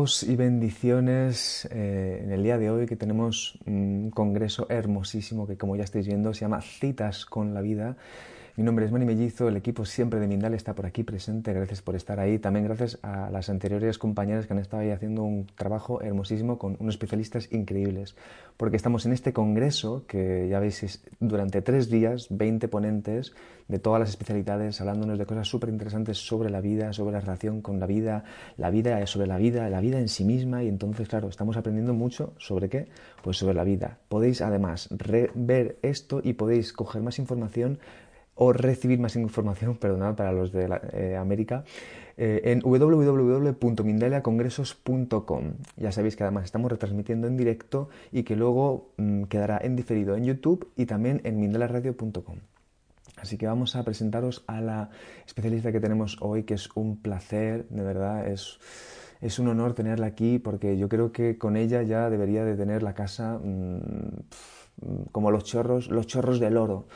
Y bendiciones eh, en el día de hoy que tenemos un congreso hermosísimo que como ya estáis viendo se llama Citas con la Vida mi nombre es Mani Mellizo, el equipo siempre de Mindal está por aquí presente, gracias por estar ahí. También gracias a las anteriores compañeras que han estado ahí haciendo un trabajo hermosísimo con unos especialistas increíbles, porque estamos en este congreso que ya veis es durante tres días, 20 ponentes de todas las especialidades hablándonos de cosas súper interesantes sobre la vida, sobre la relación con la vida, la vida sobre la vida, la vida en sí misma y entonces, claro, estamos aprendiendo mucho sobre qué, pues sobre la vida. Podéis además ver esto y podéis coger más información o recibir más información, perdonad para los de eh, América, eh, en www.mindaliacongresos.com. Ya sabéis que además estamos retransmitiendo en directo y que luego mm, quedará en diferido en YouTube y también en mindaliaradio.com. Así que vamos a presentaros a la especialista que tenemos hoy, que es un placer, de verdad, es, es un honor tenerla aquí porque yo creo que con ella ya debería de tener la casa mm, como los chorros, los chorros del oro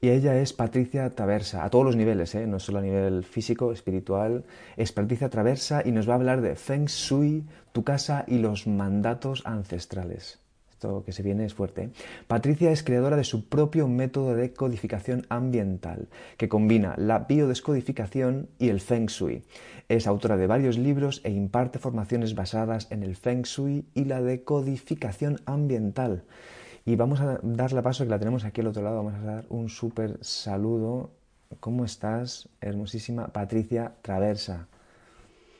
y ella es Patricia Traversa, a todos los niveles, ¿eh? no solo a nivel físico, espiritual. Es Patricia Traversa y nos va a hablar de Feng Shui, tu casa y los mandatos ancestrales. Esto que se viene es fuerte. ¿eh? Patricia es creadora de su propio método de codificación ambiental, que combina la biodescodificación y el Feng Shui. Es autora de varios libros e imparte formaciones basadas en el Feng Shui y la decodificación ambiental. Y vamos a dar la paso que la tenemos aquí al otro lado. Vamos a dar un súper saludo. ¿Cómo estás, hermosísima Patricia Traversa?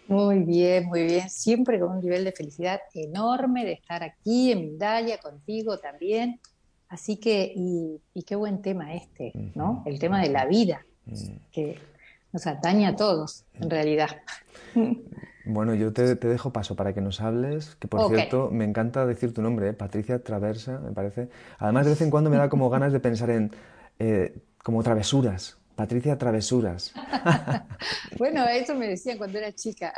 Muy bien, muy bien. Siempre con un nivel de felicidad enorme de estar aquí en Mindaya contigo también. Así que, y, qué buen tema este, ¿no? El tema de la vida, que nos atañe a todos, en realidad. Bueno, yo te, dejo paso para que nos hables, que por cierto, me encanta decir tu nombre, ¿eh? Patricia Traversa, me parece. Además, de vez en cuando me da como ganas de pensar en eh, como travesuras. Patricia Travesuras. bueno, eso me decían cuando era chica.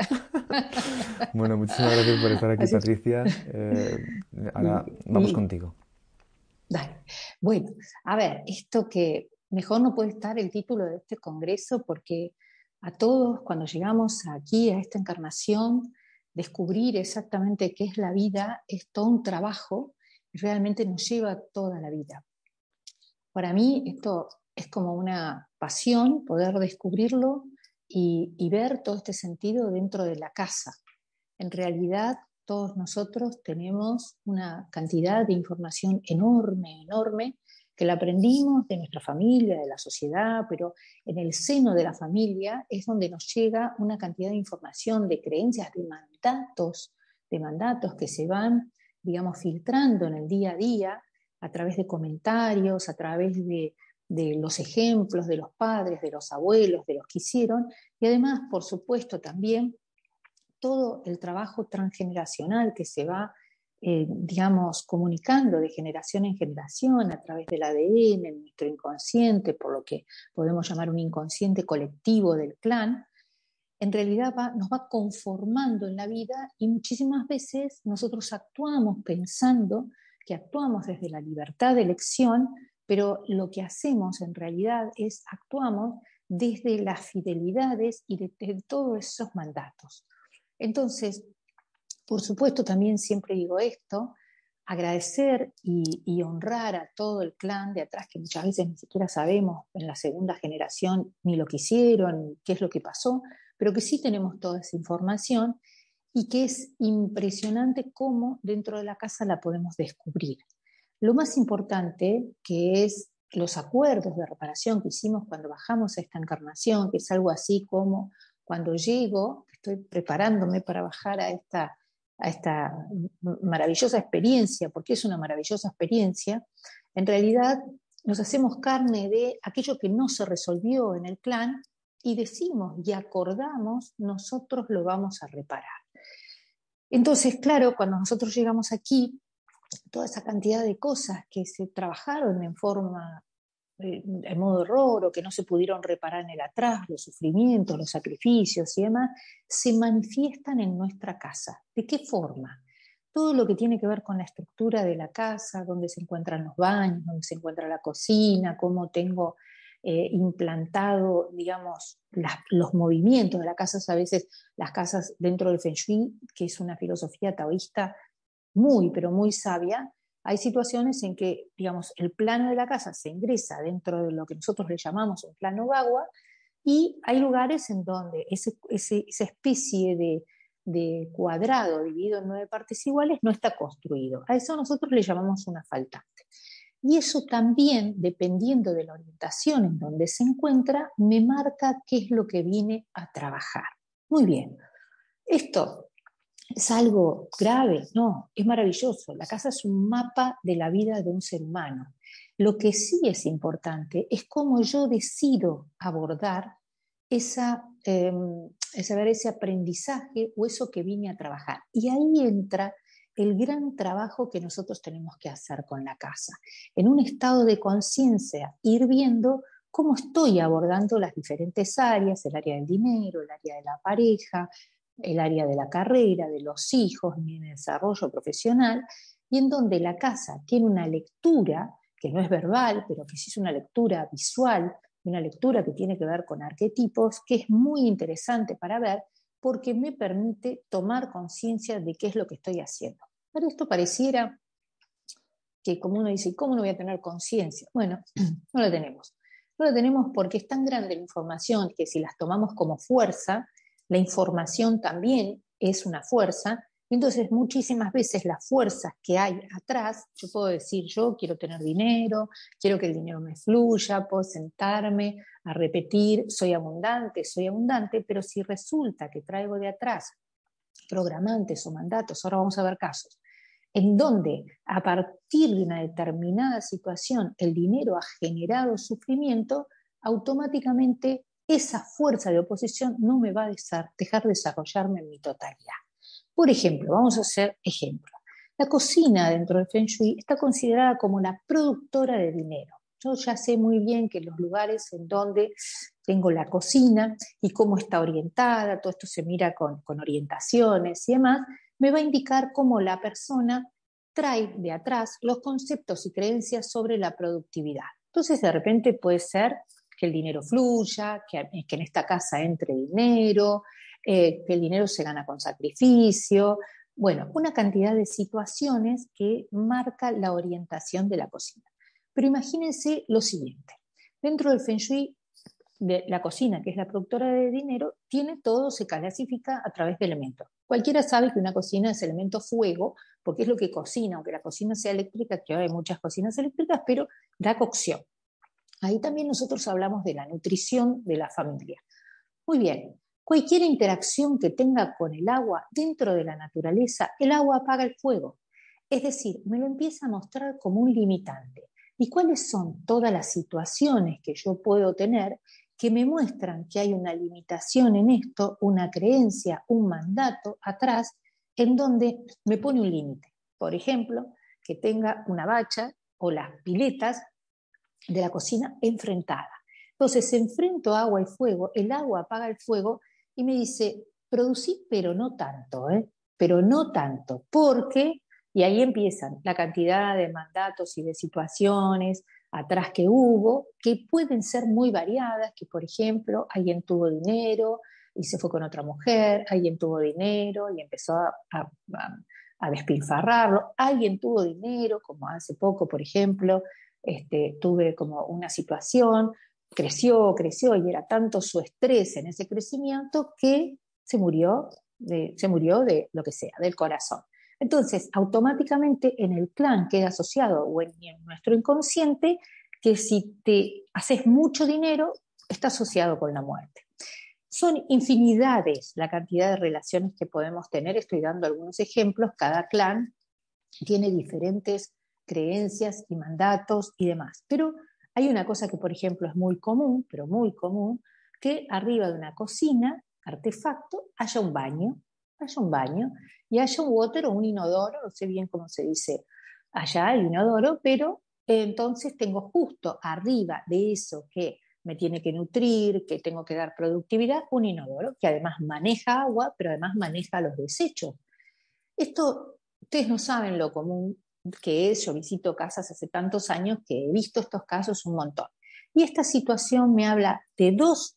bueno, muchísimas gracias por estar aquí, Patricia. Eh, ahora vamos contigo. Dale. Bueno, a ver, esto que mejor no puede estar el título de este congreso porque a todos cuando llegamos aquí a esta encarnación, descubrir exactamente qué es la vida es todo un trabajo y realmente nos lleva toda la vida. Para mí esto es como una pasión poder descubrirlo y, y ver todo este sentido dentro de la casa. En realidad todos nosotros tenemos una cantidad de información enorme, enorme, que la aprendimos de nuestra familia, de la sociedad, pero en el seno de la familia es donde nos llega una cantidad de información, de creencias, de mandatos, de mandatos que se van, digamos, filtrando en el día a día a través de comentarios, a través de, de los ejemplos de los padres, de los abuelos, de los que hicieron, y además, por supuesto, también todo el trabajo transgeneracional que se va eh, digamos, comunicando de generación en generación a través del ADN, en nuestro inconsciente, por lo que podemos llamar un inconsciente colectivo del clan, en realidad nos va conformando en la vida y muchísimas veces nosotros actuamos pensando que actuamos desde la libertad de elección, pero lo que hacemos en realidad es actuamos desde las fidelidades y de, de todos esos mandatos. Entonces, por supuesto, también siempre digo esto, agradecer y, honrar a todo el clan de atrás, que muchas veces ni siquiera sabemos en la segunda generación ni lo que hicieron, qué es lo que pasó, pero que sí tenemos toda esa información y que es impresionante cómo dentro de la casa la podemos descubrir. Lo más importante, que es los acuerdos de reparación que hicimos cuando bajamos a esta encarnación, que es algo así como cuando llego, estoy preparándome para bajar a esta, a esta maravillosa experiencia, porque es una maravillosa experiencia, en realidad nos hacemos carne de aquello que no se resolvió en el clan y decimos y acordamos, nosotros lo vamos a reparar. Entonces, claro, cuando nosotros llegamos aquí, toda esa cantidad de cosas que se trabajaron en forma, eh, en modo error o que no se pudieron reparar en el atrás, los sufrimientos, los sacrificios y demás, se manifiestan en nuestra casa. ¿De qué forma? Todo lo que tiene que ver con la estructura de la casa, dónde se encuentran los baños, dónde se encuentra la cocina, cómo tengo eh, implantado, digamos, los movimientos de la casa. A veces las casas dentro del Feng Shui, que es una filosofía taoísta muy, pero muy sabia, hay situaciones en que, digamos, el plano de la casa se ingresa dentro de lo que nosotros le llamamos un plano bagua y hay lugares en donde esa especie de, de, cuadrado dividido en nueve partes iguales no está construido. A eso nosotros le llamamos una faltante. Y eso también, dependiendo de la orientación en donde se encuentra, me marca qué es lo que vine a trabajar. Muy bien. Esto ¿Es algo grave? No, es maravilloso. La casa es un mapa de la vida de un ser humano. Lo que sí es importante es cómo yo decido abordar esa, em, ese, ese aprendizaje o eso que vine a trabajar. Y ahí entra el gran trabajo que nosotros tenemos que hacer con la casa. En un estado de conciencia, ir viendo cómo estoy abordando las diferentes áreas, el área del dinero, el área de la pareja, el área de la carrera, de los hijos, mi desarrollo profesional, y en donde la casa tiene una lectura que no es verbal, pero que sí es una lectura visual, una lectura que tiene que ver con arquetipos, que es muy interesante para ver porque me permite tomar conciencia de qué es lo que estoy haciendo. Pero esto pareciera que como uno dice, ¿cómo no voy a tener conciencia? Bueno, no lo tenemos. No lo tenemos porque es tan grande la información que si las tomamos como fuerza, la información también es una fuerza, entonces muchísimas veces las fuerzas que hay atrás, yo puedo decir, yo quiero tener dinero, quiero que el dinero me fluya, puedo sentarme a repetir, soy abundante, soy abundante, pero si resulta que traigo de atrás programantes o mandatos, ahora vamos a ver casos, en donde a partir de una determinada situación el dinero ha generado sufrimiento, automáticamente esa fuerza de oposición no me va a dejar desarrollarme en mi totalidad. Por ejemplo, vamos a hacer ejemplo. La cocina dentro del Feng Shui está considerada como la productora de dinero. Yo ya sé muy bien que los lugares en donde tengo la cocina y cómo está orientada, todo esto se mira con, con orientaciones y demás, me va a indicar cómo la persona trae de atrás los conceptos y creencias sobre la productividad. Entonces, de repente puede ser que el dinero fluya, que, en esta casa entre dinero, eh, que el dinero se gana con sacrificio. Bueno, una cantidad de situaciones que marca la orientación de la cocina. Pero imagínense lo siguiente. Dentro del Feng Shui, de la cocina, que es la productora de dinero, tiene todo, se clasifica a través de elementos. Cualquiera sabe que una cocina es elemento fuego, porque es lo que cocina, aunque la cocina sea eléctrica, que hay muchas cocinas eléctricas, pero da cocción. Ahí también nosotros hablamos de la nutrición de la familia. Muy bien, cualquier interacción que tenga con el agua dentro de la naturaleza, el agua apaga el fuego. Es decir, me lo empieza a mostrar como un limitante. ¿Y cuáles son todas las situaciones que yo puedo tener que me muestran que hay una limitación en esto, una creencia, un mandato atrás, en donde me pone un límite? Por ejemplo, que tenga una bacha o las piletas de la cocina enfrentada. Entonces, enfrento agua y fuego, el agua apaga el fuego y me dice, producí, pero no tanto, ¿eh? pero no tanto, porque, y ahí empiezan la cantidad de mandatos y de situaciones atrás que hubo, que pueden ser muy variadas, que por ejemplo, alguien tuvo dinero y se fue con otra mujer, alguien tuvo dinero y empezó a, a despilfarrarlo. Alguien tuvo dinero, como hace poco, por ejemplo, este, tuve como una situación, creció, creció y era tanto su estrés en ese crecimiento que se murió, de, se murió de lo que sea, del corazón. Entonces, automáticamente en el clan queda asociado o en, en nuestro inconsciente que si te haces mucho dinero, está asociado con la muerte. Son infinidades la cantidad de relaciones que podemos tener. Estoy dando algunos ejemplos. Cada clan tiene diferentes creencias y mandatos y demás. Pero hay una cosa que, por ejemplo, es muy común, pero muy común, que arriba de una cocina, artefacto, haya un baño, haya un baño y haya un water o un inodoro, no sé bien cómo se dice allá el inodoro, pero entonces tengo justo arriba de eso que me tiene que nutrir, que tengo que dar productividad, un inodoro que además maneja agua, pero además maneja los desechos. Esto, ustedes no saben lo común que yo visito casas hace tantos años que he visto estos casos un montón. Y esta situación me habla de dos,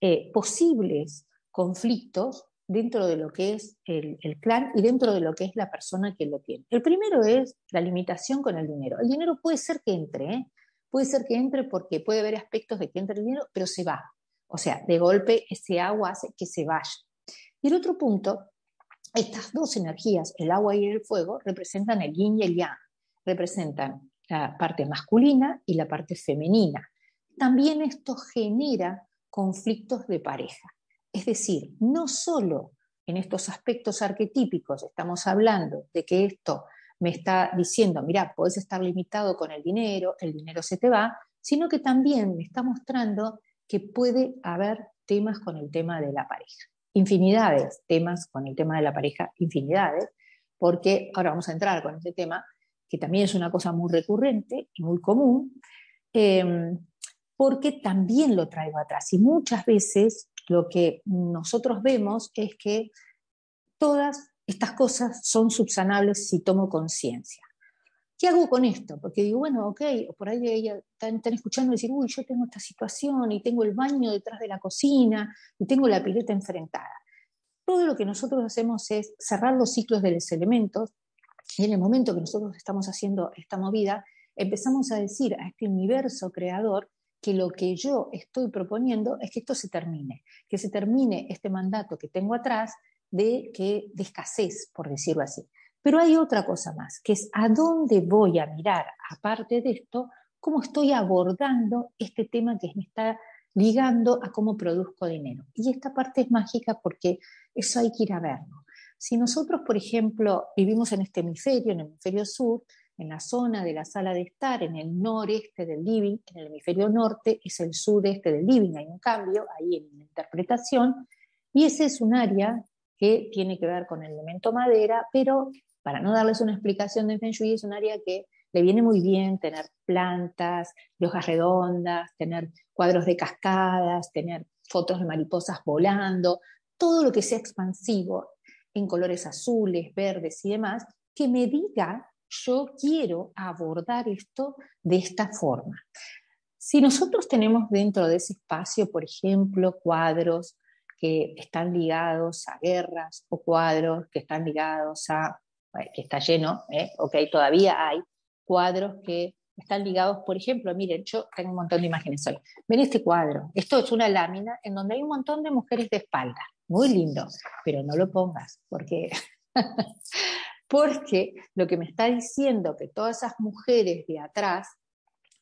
eh, posibles conflictos dentro de lo que es el, el, clan y dentro de lo que es la persona que lo tiene. El primero es la limitación con el dinero. El dinero puede ser que entre, ¿eh? puede ser que entre porque puede haber aspectos de que entre el dinero, pero se va. O sea, de golpe ese agua hace que se vaya. Y el otro punto, estas dos energías, el agua y el fuego, representan el yin y el yang, representan la parte masculina y la parte femenina. También esto genera conflictos de pareja. Es decir, no solo en estos aspectos arquetípicos estamos hablando de que esto me está diciendo, mira, puedes estar limitado con el dinero, el dinero se te va, sino que también me está mostrando que puede haber temas con el tema de la pareja. Infinidades, temas con el tema de la pareja, infinidades, porque ahora vamos a entrar con este tema, que también es una cosa muy recurrente y muy común, em, porque también lo traigo atrás. Y muchas veces lo que nosotros vemos es que todas estas cosas son subsanables si tomo conciencia. ¿Qué hago con esto? Porque digo, bueno, ok, o por ahí ella están, escuchando decir, uy, yo tengo esta situación y tengo el baño detrás de la cocina y tengo la pileta enfrentada. Todo lo que nosotros hacemos es cerrar los ciclos de los elementos y en el momento que nosotros estamos haciendo esta movida, empezamos a decir a este universo creador que lo que yo estoy proponiendo es que esto se termine, que se termine este mandato que tengo atrás de, que, de escasez, por decirlo así. Pero hay otra cosa más, que es a dónde voy a mirar, aparte de esto, cómo estoy abordando este tema que me está ligando a cómo produzco dinero. Y esta parte es mágica porque eso hay que ir a verlo. Si nosotros, por ejemplo, vivimos en este hemisferio, en el hemisferio sur, en la zona de la sala de estar, en el noreste del living, en el hemisferio norte es el sudeste del living, hay un cambio ahí en la interpretación, y ese es un área que tiene que ver con el elemento madera, pero para no darles una explicación de Feng Shui, es un área que le viene muy bien tener plantas, hojas redondas, tener cuadros de cascadas, tener fotos de mariposas volando, todo lo que sea expansivo en colores azules, verdes y demás, que me diga, yo quiero abordar esto de esta forma. Si nosotros tenemos dentro de ese espacio, por ejemplo, cuadros que están ligados a guerras o cuadros que están ligados a, que está lleno, ¿eh? ok, todavía hay cuadros que están ligados, por ejemplo, miren, yo tengo un montón de imágenes hoy. Ven este cuadro, esto es una lámina en donde hay un montón de mujeres de espalda, muy lindo, pero no lo pongas, porque, porque lo que me está diciendo que todas esas mujeres de atrás,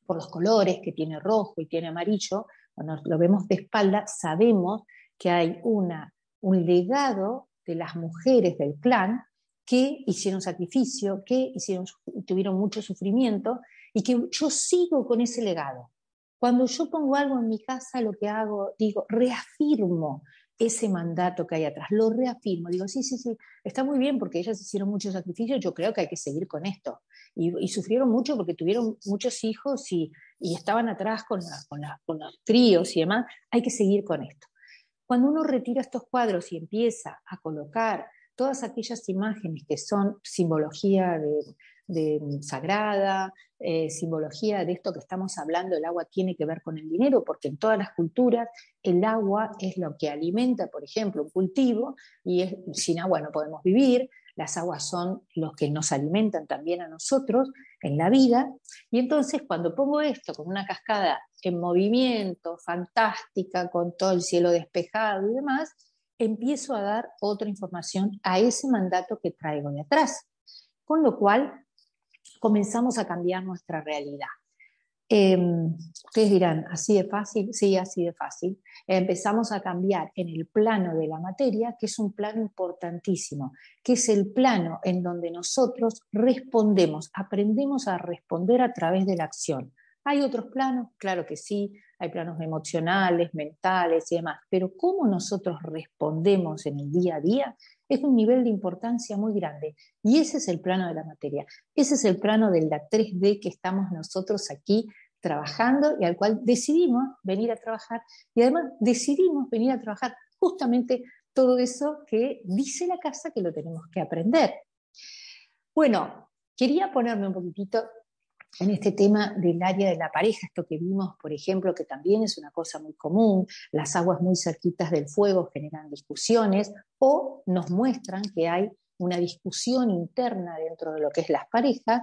por los colores que tiene rojo y tiene amarillo, cuando lo vemos de espalda, sabemos que hay una, un legado de las mujeres del clan que hicieron sacrificio, que hicieron, tuvieron mucho sufrimiento y que yo sigo con ese legado. Cuando yo pongo algo en mi casa, lo que hago, digo, reafirmo ese mandato que hay atrás, lo reafirmo, digo, sí, sí, sí, está muy bien porque ellas hicieron mucho sacrificio, yo creo que hay que seguir con esto. Y, sufrieron mucho porque tuvieron muchos hijos y, y estaban atrás con, con, con los tríos y demás, hay que seguir con esto. Cuando uno retira estos cuadros y empieza a colocar todas aquellas imágenes que son simbología de, sagrada, eh, simbología de esto que estamos hablando, el agua tiene que ver con el dinero, porque en todas las culturas el agua es lo que alimenta, por ejemplo, un cultivo, y sin agua no podemos vivir, las aguas son los que nos alimentan también a nosotros en la vida. Y entonces cuando pongo esto con una cascada en movimiento, fantástica, con todo el cielo despejado y demás, empiezo a dar otra información a ese mandato que traigo de atrás. Con lo cual comenzamos a cambiar nuestra realidad. Em, ustedes dirán, ¿así de fácil? Sí, así de fácil. Empezamos a cambiar en el plano de la materia, que es un plano importantísimo, que es el plano en donde nosotros respondemos, aprendemos a responder a través de la acción. ¿Hay otros planos? Claro que sí, hay planos emocionales, mentales y demás, pero cómo nosotros respondemos en el día a día es un nivel de importancia muy grande. Y ese es el plano de la materia, ese es el plano de la 3D que estamos nosotros aquí trabajando y al cual decidimos venir a trabajar y además decidimos venir a trabajar justamente todo eso que dice la casa que lo tenemos que aprender. Bueno, quería ponerme un poquitito en este tema del área de la pareja, esto que vimos, por ejemplo, que también es una cosa muy común, las aguas muy cerquitas del fuego generan discusiones o nos muestran que hay una discusión interna dentro de lo que es las parejas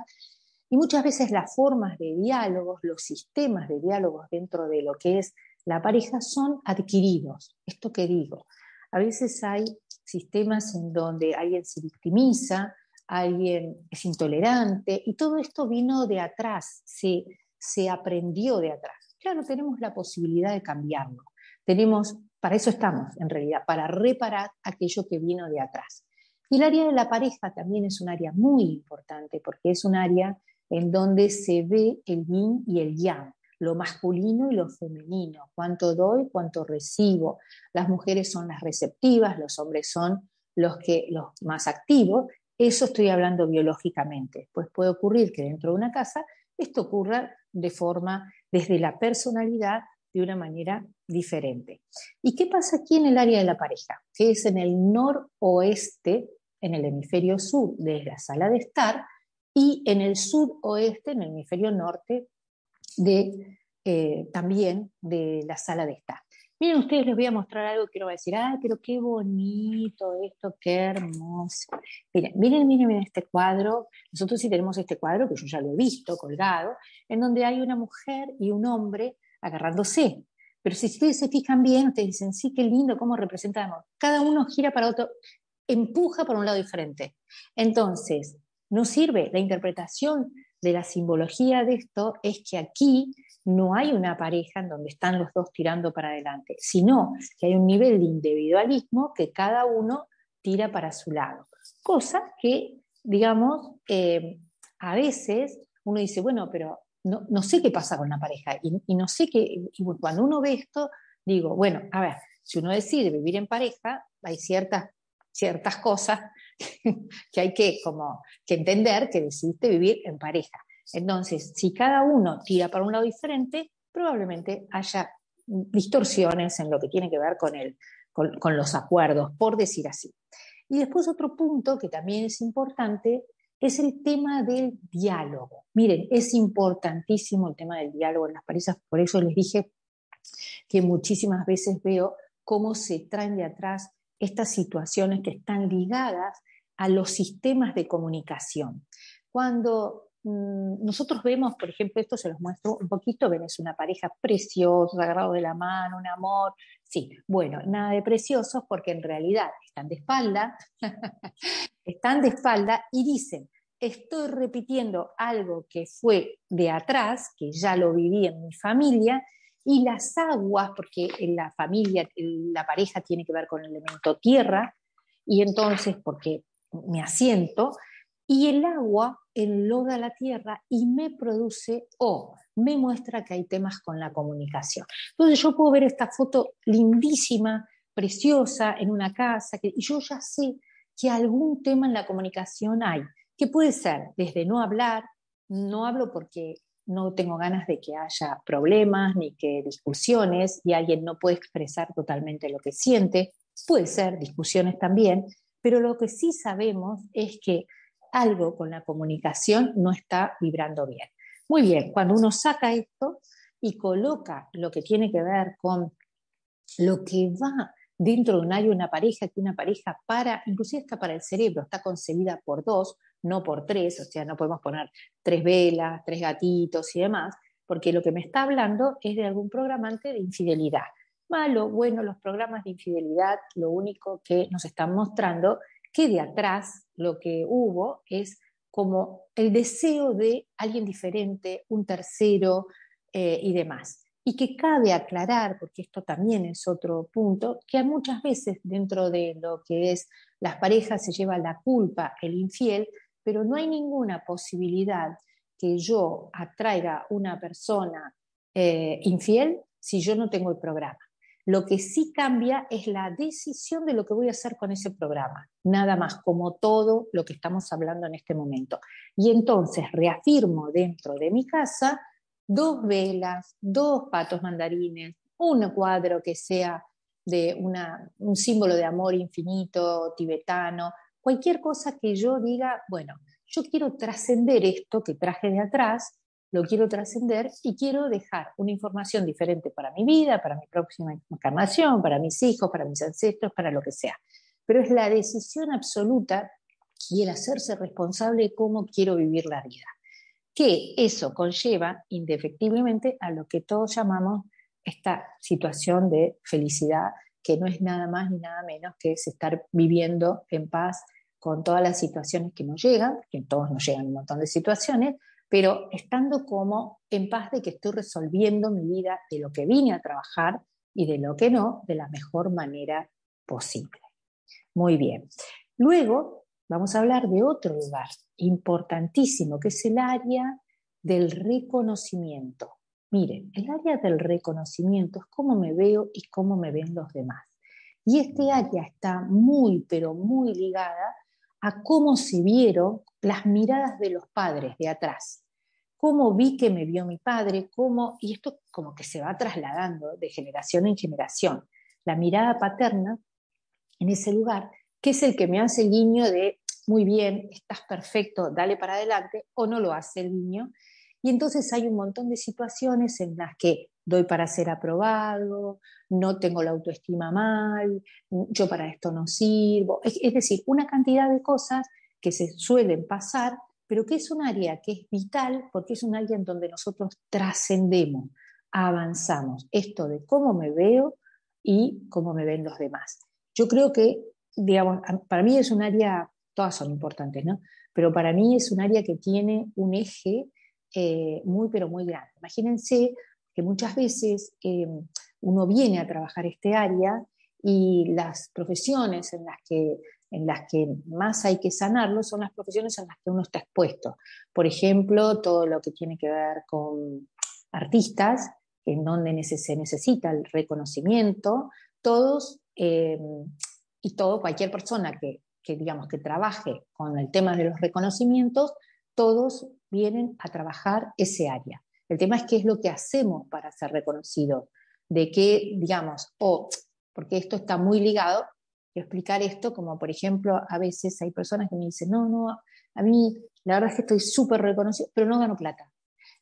y muchas veces las formas de diálogos, los sistemas de diálogos dentro de lo que es la pareja son adquiridos. Esto que digo, a veces hay sistemas en donde alguien se victimiza, alguien es intolerante, y todo esto vino de atrás, se, se aprendió de atrás. Claro, tenemos la posibilidad de cambiarlo. Tenemos, para eso estamos, en realidad, para reparar aquello que vino de atrás. Y el área de la pareja también es un área muy importante, porque es un área en donde se ve el yin y el yang, lo masculino y lo femenino, cuánto doy, cuánto recibo. Las mujeres son las receptivas, los hombres son los, que, los más activos eso estoy hablando biológicamente. Pues puede ocurrir que dentro de una casa esto ocurra de forma, desde la personalidad, de una manera diferente. ¿Y qué pasa aquí en el área de la pareja? Que es en el noroeste, en el hemisferio sur de la sala de estar, y en el sudoeste, en el hemisferio norte, de, eh, también de la sala de estar. Miren ustedes, les voy a mostrar algo que quiero decir, ay, pero qué bonito esto, qué hermoso. Miren, miren, miren, miren este cuadro. Nosotros sí tenemos este cuadro, que yo ya lo he visto colgado, en donde hay una mujer y un hombre agarrándose. Pero si ustedes se fijan bien, ustedes dicen, sí, qué lindo, cómo representamos. Cada uno gira para otro, empuja por un lado diferente. Entonces, no sirve la interpretación de la simbología de esto, es que aquí no hay una pareja en donde están los dos tirando para adelante, sino que hay un nivel de individualismo que cada uno tira para su lado. Cosa que, digamos, eh, a veces uno dice, bueno, pero no, sé qué pasa con la pareja y, no sé qué, y cuando uno ve esto, digo, bueno, a ver, si uno decide vivir en pareja, hay ciertas, ciertas cosas que hay que, como, que entender que decidiste vivir en pareja. Entonces, si cada uno tira para un lado diferente, probablemente haya distorsiones en lo que tiene que ver con, el, con, los acuerdos, por decir así. Y después otro punto que también es importante es el tema del diálogo. Miren, es importantísimo el tema del diálogo en las parejas, por eso les dije que muchísimas veces veo cómo se traen de atrás estas situaciones que están ligadas a los sistemas de comunicación. Cuando nosotros vemos, por ejemplo, esto se los muestro un poquito, ven, es una pareja preciosa, agarrado de la mano, un amor. Sí, bueno, nada de preciosos porque en realidad están de espalda, están de espalda y dicen, estoy repitiendo algo que fue de atrás, que ya lo viví en mi familia, y las aguas, porque en la familia, la pareja tiene que ver con el elemento tierra, y entonces, porque me asiento, y el agua enloda la tierra y me produce o me muestra que hay temas con la comunicación. Entonces yo puedo ver esta foto lindísima, preciosa, en una casa, y yo ya sé que algún tema en la comunicación hay, que puede ser desde no hablar, no hablo porque no tengo ganas de que haya problemas ni que discusiones y alguien no puede expresar totalmente lo que siente, puede ser discusiones también, pero lo que sí sabemos es que algo con la comunicación no está vibrando bien. Muy bien, cuando uno saca esto y coloca lo que tiene que ver con lo que va dentro de un área una pareja, que una pareja para, inclusive está para el cerebro, está concebida por dos, no por tres, o sea, no podemos poner tres velas, tres gatitos y demás, porque lo que me está hablando es de algún programante de infidelidad. Malo, bueno, los programas de infidelidad lo único que nos están mostrando que de atrás lo que hubo es como el deseo de alguien diferente, un tercero eh, y demás. Y que cabe aclarar, porque esto también es otro punto, que muchas veces dentro de lo que es las parejas se lleva la culpa el infiel, pero no hay ninguna posibilidad que yo atraiga una persona eh, infiel si yo no tengo el programa. Lo que sí cambia es la decisión de lo que voy a hacer con ese programa, nada más, como todo lo que estamos hablando en este momento. Y entonces reafirmo dentro de mi casa dos velas, dos patos mandarines, un cuadro que sea de un símbolo de amor infinito tibetano, cualquier cosa que yo diga, bueno, yo quiero trascender esto que traje de atrás lo quiero trascender y quiero dejar una información diferente para mi vida, para mi próxima encarnación, para mis hijos, para mis ancestros, para lo que sea. Pero es la decisión absoluta y el hacerse responsable de cómo quiero vivir la vida. Que eso conlleva indefectiblemente a lo que todos llamamos esta situación de felicidad, que no es nada más ni nada menos que es estar viviendo en paz con todas las situaciones que nos llegan, que todos nos llegan un montón de situaciones, pero estando como en paz de que estoy resolviendo mi vida de lo que vine a trabajar y de lo que no, de la mejor manera posible. Muy bien. Luego vamos a hablar de otro lugar importantísimo, que es el área del reconocimiento. Miren, el área del reconocimiento es cómo me veo y cómo me ven los demás. Y este área está muy, pero muy ligada a cómo se vieron las miradas de los padres de atrás cómo vi que me vio mi padre, cómo, y esto como que se va trasladando de generación en generación. La mirada paterna en ese lugar, que es el que me hace el guiño de, muy bien, estás perfecto, dale para adelante, o no lo hace el niño. Y entonces hay un montón de situaciones en las que doy para ser aprobado, no tengo la autoestima mal, yo para esto no sirvo. es decir, una cantidad de cosas que se suelen pasar pero que es un área que es vital porque es un área en donde nosotros trascendemos, avanzamos. Esto de cómo me veo y cómo me ven los demás. Yo creo que, digamos, para mí es un área, todas son importantes, ¿no? Pero para mí es un área que tiene un eje eh, muy, pero muy grande. Imagínense que muchas veces eh, uno viene a trabajar este área y las profesiones en las que en las que más hay que sanarlo son las profesiones en las que uno está expuesto. Por ejemplo, todo lo que tiene que ver con artistas, en donde se necesita el reconocimiento, todos eh, y todo, cualquier persona que, digamos, que trabaje con el tema de los reconocimientos, todos vienen a trabajar ese área. El tema es qué es lo que hacemos para ser reconocidos, de qué, digamos, o porque esto está muy ligado explicar esto, como por ejemplo, a veces hay personas que me dicen, no, no, a mí la verdad es que estoy súper reconocido, pero no gano plata.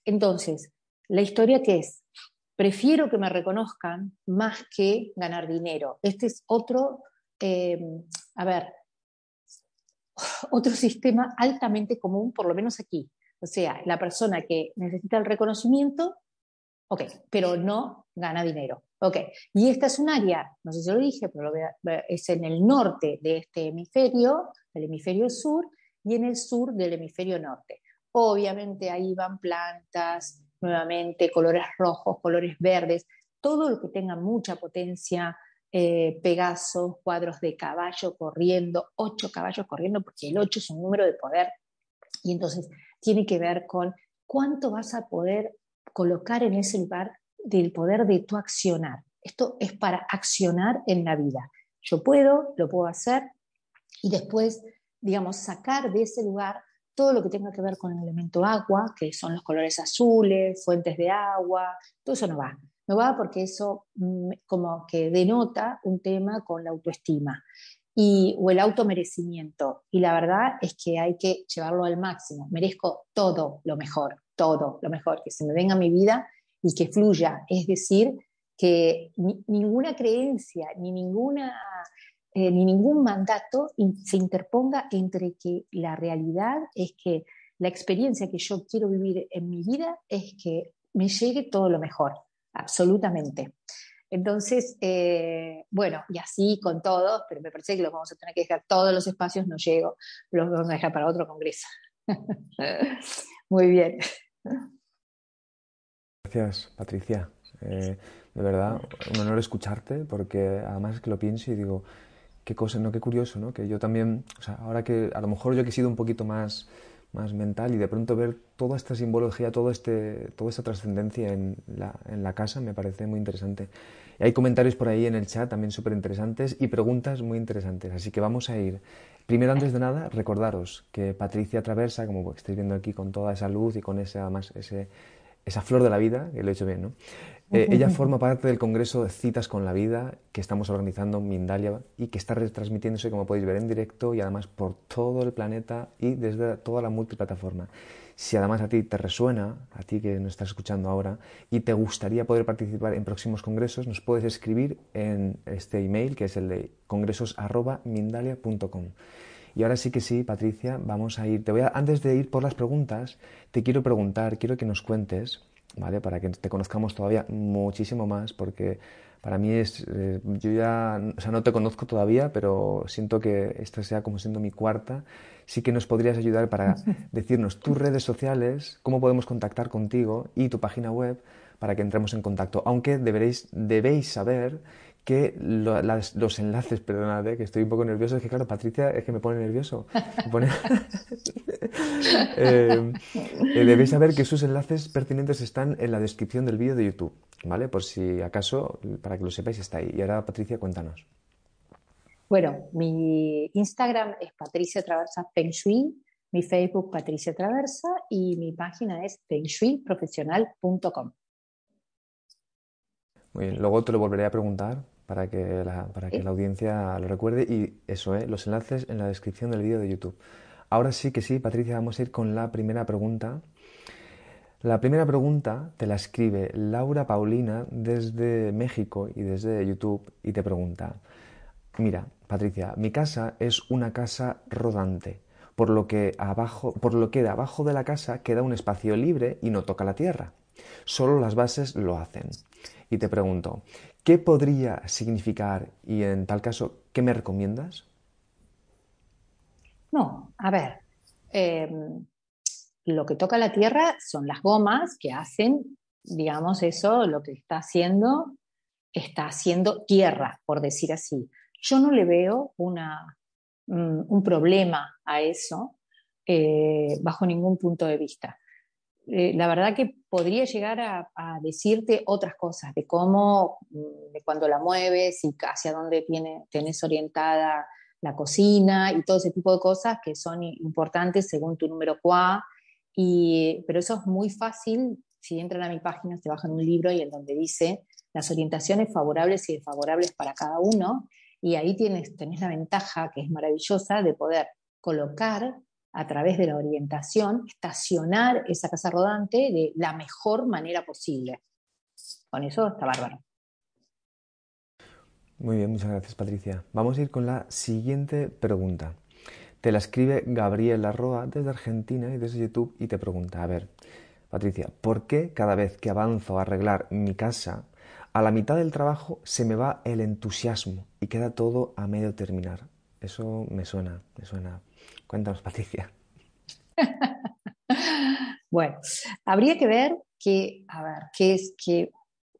Entonces, la historia que es, prefiero que me reconozcan más que ganar dinero. Este es otro, eh, a ver, otro sistema altamente común, por lo menos aquí. O sea, la persona que necesita el reconocimiento, ok, pero no gana dinero. Ok, y esta es un área, no sé si lo dije, pero es en el norte de este hemisferio, el hemisferio sur, y en el sur del hemisferio norte. Obviamente ahí van plantas, nuevamente colores rojos, colores verdes, todo lo que tenga mucha potencia, eh, cuadros de caballo corriendo, ocho caballos corriendo, porque el ocho es un número de poder, y entonces tiene que ver con cuánto vas a poder colocar en ese lugar del poder de tu accionar. Esto es para accionar en la vida. Yo puedo, lo puedo hacer y después, digamos, sacar de ese lugar todo lo que tenga que ver con el elemento agua, que son los colores azules, fuentes de agua, todo eso no va. No va porque eso mm, como que denota un tema con la autoestima y, o el automerecimiento. Y la verdad es que hay que llevarlo al máximo. Merezco todo lo mejor, todo lo mejor, que se me venga a mi vida y que fluya. Es decir, que ninguna creencia ni, ninguna, eh, ni ningún mandato se interponga entre que la realidad es que la experiencia que yo quiero vivir en mi vida es que me llegue todo lo mejor, absolutamente. Entonces, eh, bueno, y así con todos, pero me parece que los vamos a tener que dejar todos los espacios, no llego, los vamos a dejar para otro congreso. Muy bien. Gracias, Patricia. Eh, de verdad, un honor escucharte, porque además es que lo pienso y digo, qué cosa, ¿no? Qué curioso, ¿no? Que yo también, o sea, ahora que a lo mejor yo que he sido un poquito más más mental y de pronto ver toda esta simbología, todo este, toda esta trascendencia en la, en la casa me parece muy interesante. Y hay comentarios por ahí en el chat también súper interesantes y preguntas muy interesantes. Así que vamos a ir. Primero, antes de nada, recordaros que Patricia Traversa, como estáis viendo aquí con toda esa luz y con ese, además, ese, esa flor de la vida, que lo he hecho bien, ¿no? Eh, ella forma parte del Congreso de Citas con la Vida que estamos organizando en Mindalia y que está retransmitiéndose, como podéis ver, en directo y además por todo el planeta y desde toda la multiplataforma. Si además a ti te resuena, a ti que nos estás escuchando ahora, y te gustaría poder participar en próximos congresos, nos puedes escribir en este email que es el de congresos.mindalia.com. Y ahora sí que sí, Patricia, vamos a ir. Te voy a, antes de ir por las preguntas, te quiero preguntar, quiero que nos cuentes ¿vale? Para que te conozcamos todavía muchísimo más, porque para mí es, eh, yo ya, o sea, no te conozco todavía, pero siento que esta sea como siendo mi cuarta. Sí que nos podrías ayudar para decirnos tus redes sociales, cómo podemos contactar contigo y tu página web para que entremos en contacto. Aunque deberéis, debéis saber que los enlaces, perdonad, que estoy un poco nervioso, es que claro, Patricia es que me pone nervioso. Eh, eh, debéis saber que sus enlaces pertinentes están en la descripción del vídeo de YouTube, ¿vale? Por si acaso, para que lo sepáis, está ahí. Y ahora, Patricia, cuéntanos. Bueno, mi Instagram es Patricia Traversa Feng Shui, mi Facebook Patricia Traversa y mi página es fengshuiprofesional.com. Muy bien, luego te lo volveré a preguntar para que la, para que la audiencia lo recuerde y eso, ¿eh? los enlaces en la descripción del vídeo de YouTube. Ahora sí que sí, Patricia, vamos a ir con la primera pregunta. La primera pregunta te la escribe Laura Paulina desde México y desde YouTube y te pregunta, mira, Patricia, mi casa es una casa rodante, por lo que abajo, por lo que de abajo de la casa queda un espacio libre y no toca la tierra. Solo las bases lo hacen. Y te pregunto, ¿Qué podría significar y en tal caso, qué me recomiendas? No, a ver, em, lo que toca la tierra son las gomas que hacen, digamos, eso, lo que está haciendo, está haciendo tierra, por decir así. Yo no le veo una, mm, un problema a eso eh, bajo ningún punto de vista. Eh, la verdad que podría llegar a, decirte otras cosas, de cómo, mm, de cuando la mueves y hacia dónde tiene, tenés orientada la cocina y todo ese tipo de cosas que son importantes según tu número QA. Y, pero eso es muy fácil. Si entran a mi página, te bajan un libro y en donde dice las orientaciones favorables y desfavorables para cada uno. Y ahí tienes, tenés la ventaja, que es maravillosa, de poder colocar a través de la orientación, estacionar esa casa rodante de la mejor manera posible. Con eso está bárbaro. Muy bien, muchas gracias Patricia. Vamos a ir con la siguiente pregunta. Te la escribe Gabriel Arroa desde Argentina y desde YouTube y te pregunta, a ver, Patricia, ¿por qué cada vez que avanzo a arreglar mi casa, a la mitad del trabajo se me va el entusiasmo y queda todo a medio terminar? Eso me suena, me suena Cuéntanos, Patricia. bueno, habría que ver que, a ver, qué es que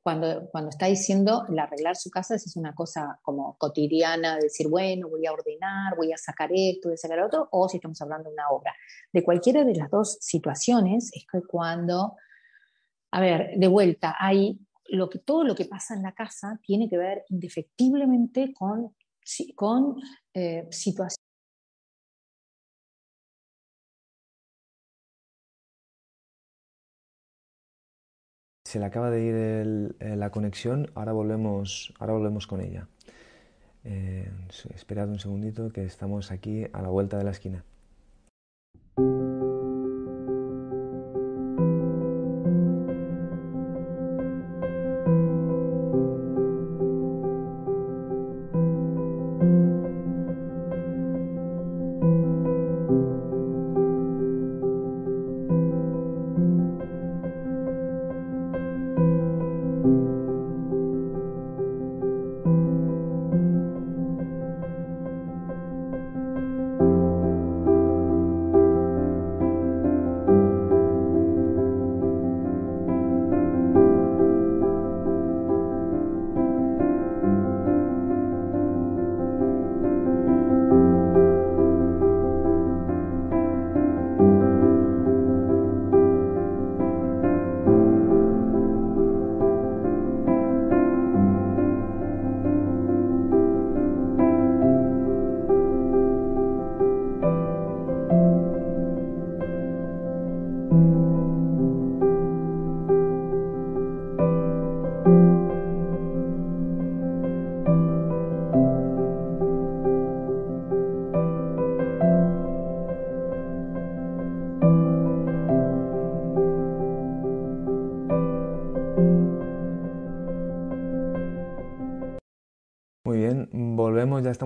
cuando, cuando está diciendo el arreglar su casa es una cosa como cotidiana, decir, bueno, voy a ordenar, voy a sacar esto, voy a sacar otro, o si estamos hablando de una obra. De cualquiera de las dos situaciones es que cuando, a ver, de vuelta, hay lo que, todo lo que pasa en la casa tiene que ver indefectiblemente con, con eh, situaciones Se le acaba de ir eh, la conexión, ahora volvemos, ahora volvemos con ella. Eh, esperad un segundito que estamos aquí a la vuelta de la esquina.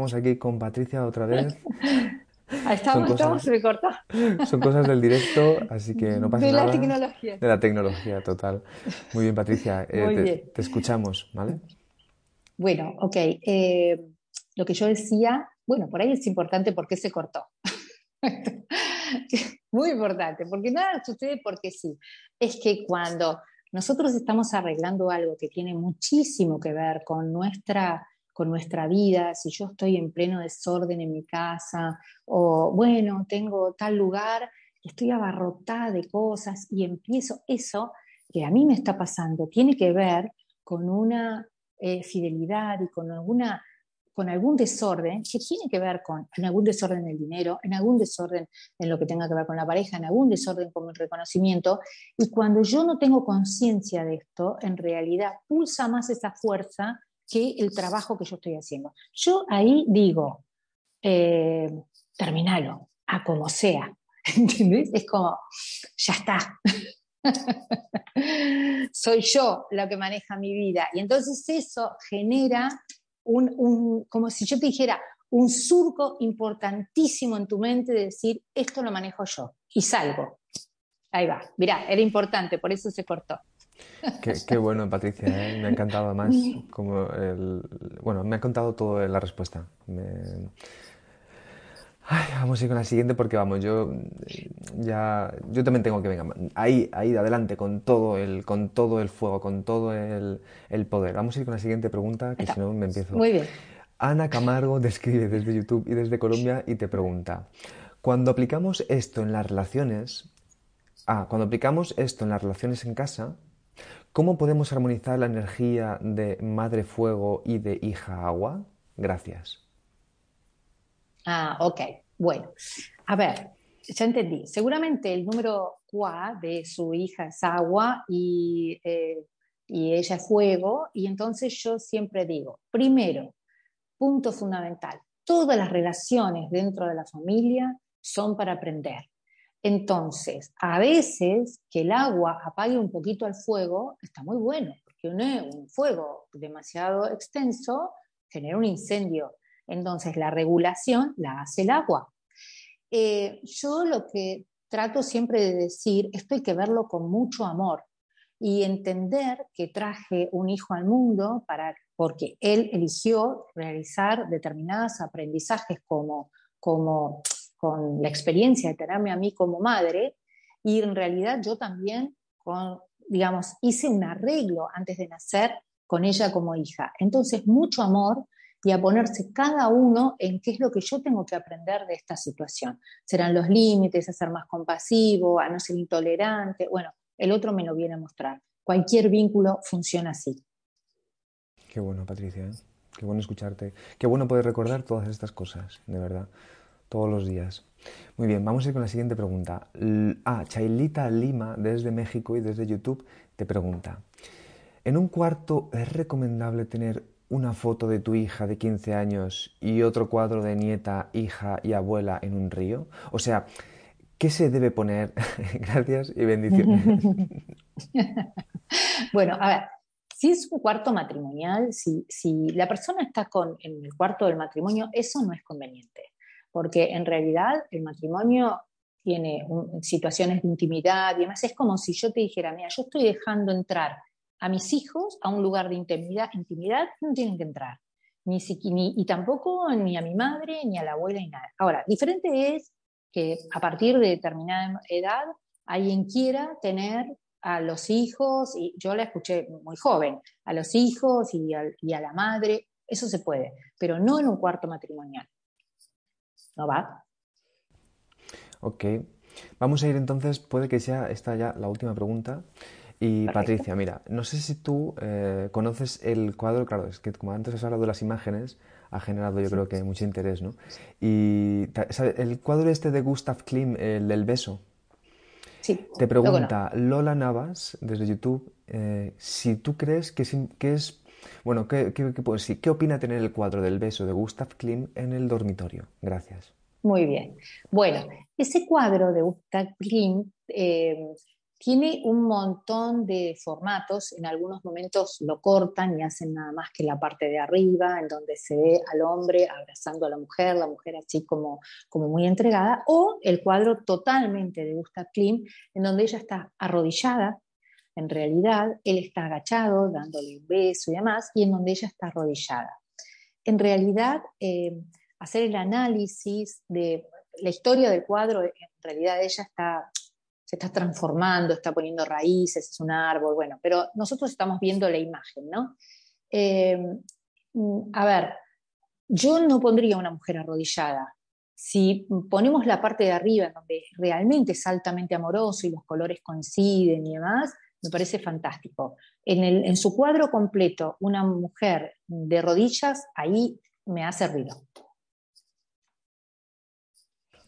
Estamos aquí con Patricia otra vez. Estamos, estamos, se me cortó. Son cosas del directo, así que no pasa nada. De la tecnología. De la tecnología, total. Muy bien, Patricia, eh, te, escuchamos, ¿vale? Bueno, ok. Eh, lo que yo decía, bueno, por ahí es importante porque se cortó. Muy importante, porque nada sucede porque sí. Es que cuando nosotros estamos arreglando algo que tiene muchísimo que ver con nuestra con nuestra vida, si yo estoy en pleno desorden en mi casa, o bueno, tengo tal lugar, estoy abarrotada de cosas y empiezo eso que a mí me está pasando, tiene que ver con una eh, fidelidad y con alguna con algún desorden que tiene que ver con en algún desorden en el dinero, en algún desorden en lo que tenga que ver con la pareja, en algún desorden con el reconocimiento. Y cuando yo no tengo conciencia de esto, en realidad pulsa más esa fuerza que el trabajo que yo estoy haciendo. Yo ahí digo, eh, terminalo, a como sea. ¿Entendés? Es como, ya está. Soy yo la que maneja mi vida. Y entonces eso genera un, un, como si yo te dijera, un surco importantísimo en tu mente de decir, esto lo manejo yo. Y salgo. Ahí va. Mirá, era importante, por eso se cortó. Qué, bueno, Patricia, ¿eh? me ha encantado además como el... Bueno, me ha contado toda la respuesta. vamos a ir con la siguiente porque vamos, yo ya yo también tengo que venga, ahí, ahí adelante con todo el, con todo el fuego, con todo el, el poder. Vamos a ir con la siguiente pregunta, que si no me empiezo. Muy bien. Ana Camargo describe desde YouTube y desde Colombia y te pregunta: cuando aplicamos esto en las relaciones, ah, cuando aplicamos esto en las relaciones en casa, ¿Cómo podemos armonizar la energía de madre fuego y de hija agua? Gracias. Ah, ok. Bueno, a ver, ya entendí. Seguramente el número QA de su hija es agua y, eh, y ella es fuego. Y entonces yo siempre digo, primero, punto fundamental, todas las relaciones dentro de la familia son para aprender. Entonces, a veces que el agua apague un poquito al fuego está muy bueno, porque un, fuego demasiado extenso genera un incendio. Entonces, la regulación la hace el agua. Eh, yo lo que trato siempre de decir, esto hay que verlo con mucho amor y entender que traje un hijo al mundo para, porque él eligió realizar determinados aprendizajes como, como con la experiencia de tenerme a mí como madre y en realidad yo también, con, digamos, hice un arreglo antes de nacer con ella como hija. Entonces, mucho amor y a ponerse cada uno en qué es lo que yo tengo que aprender de esta situación. Serán los límites, a ser más compasivo, a no ser intolerante. Bueno, el otro me lo viene a mostrar. Cualquier vínculo funciona así. Qué bueno, Patricia. ¿eh? Qué bueno escucharte. Qué bueno poder recordar todas estas cosas, de verdad todos los días. Muy bien, vamos a ir con la siguiente pregunta. Ah, Chailita Lima, desde México y desde YouTube, te pregunta, ¿en un cuarto es recomendable tener una foto de tu hija de 15 años y otro cuadro de nieta, hija y abuela en un río? O sea, ¿qué se debe poner? Gracias y bendiciones. bueno, a ver, si es un cuarto matrimonial, si, si la persona está con, en el cuarto del matrimonio, eso no es conveniente porque en realidad el matrimonio tiene situaciones de intimidad y demás. Es como si yo te dijera, mira, yo estoy dejando entrar a mis hijos a un lugar de intimidad, intimidad no tienen que entrar. Ni, ni, y tampoco ni a mi madre, ni a la abuela, ni nada. Ahora, diferente es que a partir de determinada edad, alguien quiera tener a los hijos, y yo la escuché muy joven, a los hijos y a la madre, eso se puede, pero no en un cuarto matrimonial no va. Ok. Vamos a ir entonces, puede que sea esta ya la última pregunta. Y Patricia, mira, no sé si tú eh, conoces el cuadro, claro, es que como antes has hablado de las imágenes, ha generado yo creo que mucho interés, ¿no? Y el cuadro este de Gustav Klim, el del beso. Sí. Te pregunta Lola Navas, desde YouTube, eh, si tú crees que es bueno, ¿qué, qué, qué, ¿qué opina tener el cuadro del beso de Gustav Klim en el dormitorio? Gracias. Muy bien. Bueno, ese cuadro de Gustav Klim, eh, tiene un montón de formatos, en algunos momentos lo cortan y hacen nada más que la parte de arriba, en donde se ve al hombre abrazando a la mujer, la mujer así como, como muy entregada, o el cuadro totalmente de Gustav Klimt, en donde ella está arrodillada, en realidad él está agachado, dándole un beso y demás, y en donde ella está arrodillada. En realidad, eh, hacer el análisis de la historia del cuadro, en realidad ella está se está transformando, está poniendo raíces, es un árbol, bueno, pero nosotros estamos viendo la imagen, ¿no? Eh, a ver, yo no pondría una mujer arrodillada. Si ponemos la parte de arriba, donde realmente es altamente amoroso y los colores coinciden y demás, me parece fantástico. En, en su cuadro completo, una mujer de rodillas, ahí me hace ruido.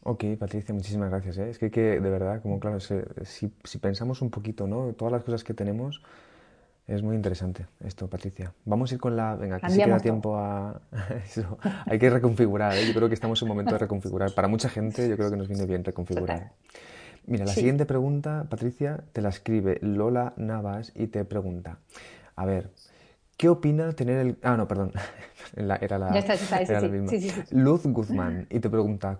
Ok, Patricia, muchísimas gracias. ¿eh? Es que, que, de verdad, como claro, si, si, pensamos un poquito, ¿no? Todas las cosas que tenemos, es muy interesante esto, Patricia. Vamos a ir con la... Venga, que si queda tiempo a... Eso. Hay que reconfigurar, ¿eh? Yo creo que estamos en un momento de reconfigurar. Para mucha gente yo creo que nos viene bien reconfigurar. Mira, la siguiente pregunta, Patricia, te la escribe Lola Navas y te pregunta, a ver, ¿qué opina tener el... Ah, no, perdón, era la, ya está, era la misma. Luz Guzmán y te pregunta,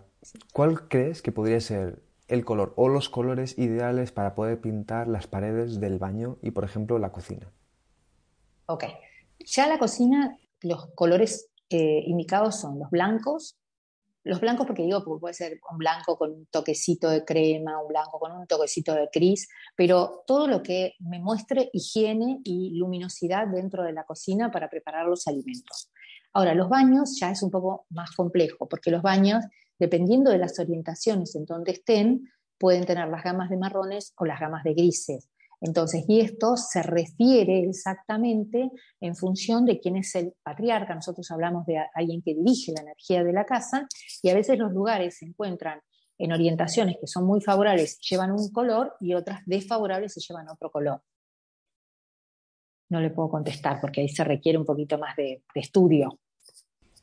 ¿Cuál crees que podría ser el color o los colores ideales para poder pintar las paredes del baño y, por ejemplo, la cocina? Ok. Ya la cocina, los colores eh, indicados son los blancos. Los blancos, porque digo, puede ser un blanco con un toquecito de crema, un blanco con un toquecito de gris, pero todo lo que me muestre higiene y luminosidad dentro de la cocina para preparar los alimentos. Ahora, los baños ya es un poco más complejo, porque los baños dependiendo de las orientaciones en donde estén, pueden tener las gamas de marrones o las gamas de grises. Entonces, y esto se refiere exactamente en función de quién es el patriarca. Nosotros hablamos de alguien que dirige la energía de la casa y a veces los lugares se encuentran en orientaciones que son muy favorables llevan un color y otras desfavorables y llevan otro color. No le puedo contestar porque ahí se requiere un poquito más de, de estudio.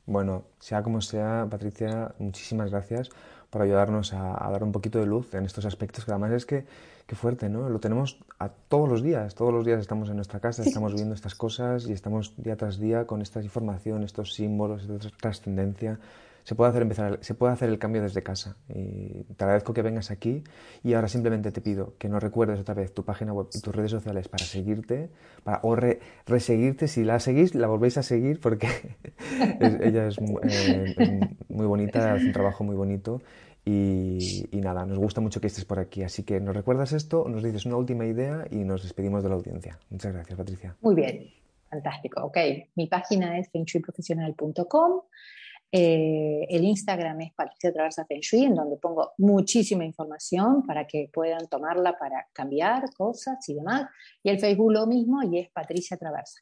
Bueno, sea como sea, Patricia, muchísimas gracias por ayudarnos a, dar un poquito de luz en estos aspectos, que además es que, que, fuerte, ¿no? Lo tenemos a todos los días, todos los días estamos en nuestra casa, estamos viendo estas cosas y estamos día tras día con esta información, estos símbolos, esta trascendencia se puede hacer empezar, se puede hacer el cambio desde casa. Y te agradezco que vengas aquí y ahora simplemente te pido que nos recuerdes otra vez tu página web y tus redes sociales para seguirte, para, o reseguirte. Si la seguís, la volvéis a seguir porque ella es eh, muy bonita, hace un trabajo muy bonito. Y, y, nada, nos gusta mucho que estés por aquí. Así que nos recuerdas esto, nos dices una última idea y nos despedimos de la audiencia. Muchas gracias, Patricia. Muy bien, fantástico. Ok, mi página es fengchuiprofesional.com. Eh, el Instagram es Patricia Traversa Feng Shui, en donde pongo muchísima información para que puedan tomarla para cambiar cosas y demás. Y el Facebook lo mismo y es Patricia Traversa.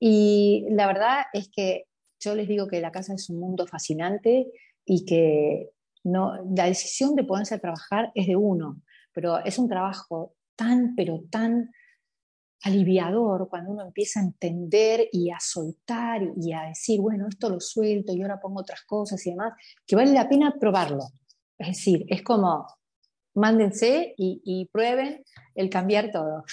Y la verdad es que yo les digo que la casa es un mundo fascinante y que no, la decisión de ponerse a trabajar es de uno, pero es un trabajo tan, pero tan aliviador cuando uno empieza a entender y a soltar y a decir, bueno, esto lo suelto y ahora pongo otras cosas y demás, que vale la pena probarlo. Es decir, es como, mándense y, prueben el cambiar todo.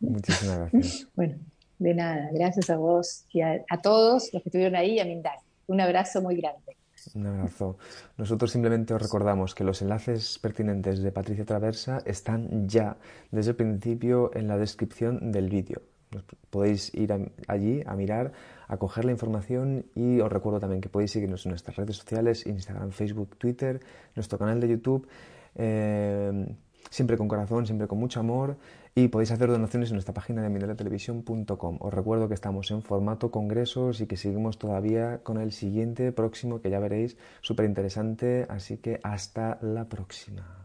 Muchísimas gracias. Bueno, de nada, gracias a vos y a, todos los que estuvieron ahí y a Mindar. Un abrazo muy grande. Un abrazo. Nosotros simplemente os recordamos que los enlaces pertinentes de Patricia Traversa están ya desde el principio en la descripción del vídeo. Podéis ir allí a mirar, a coger la información y os recuerdo también que podéis seguirnos en nuestras redes sociales, Instagram, Facebook, Twitter, nuestro canal de YouTube. Eh, siempre con corazón, siempre con mucho amor y podéis hacer donaciones en nuestra página de mindalatelevision.com. Os recuerdo que estamos en formato congresos y que seguimos todavía con el siguiente próximo que ya veréis, súper interesante, así que hasta la próxima.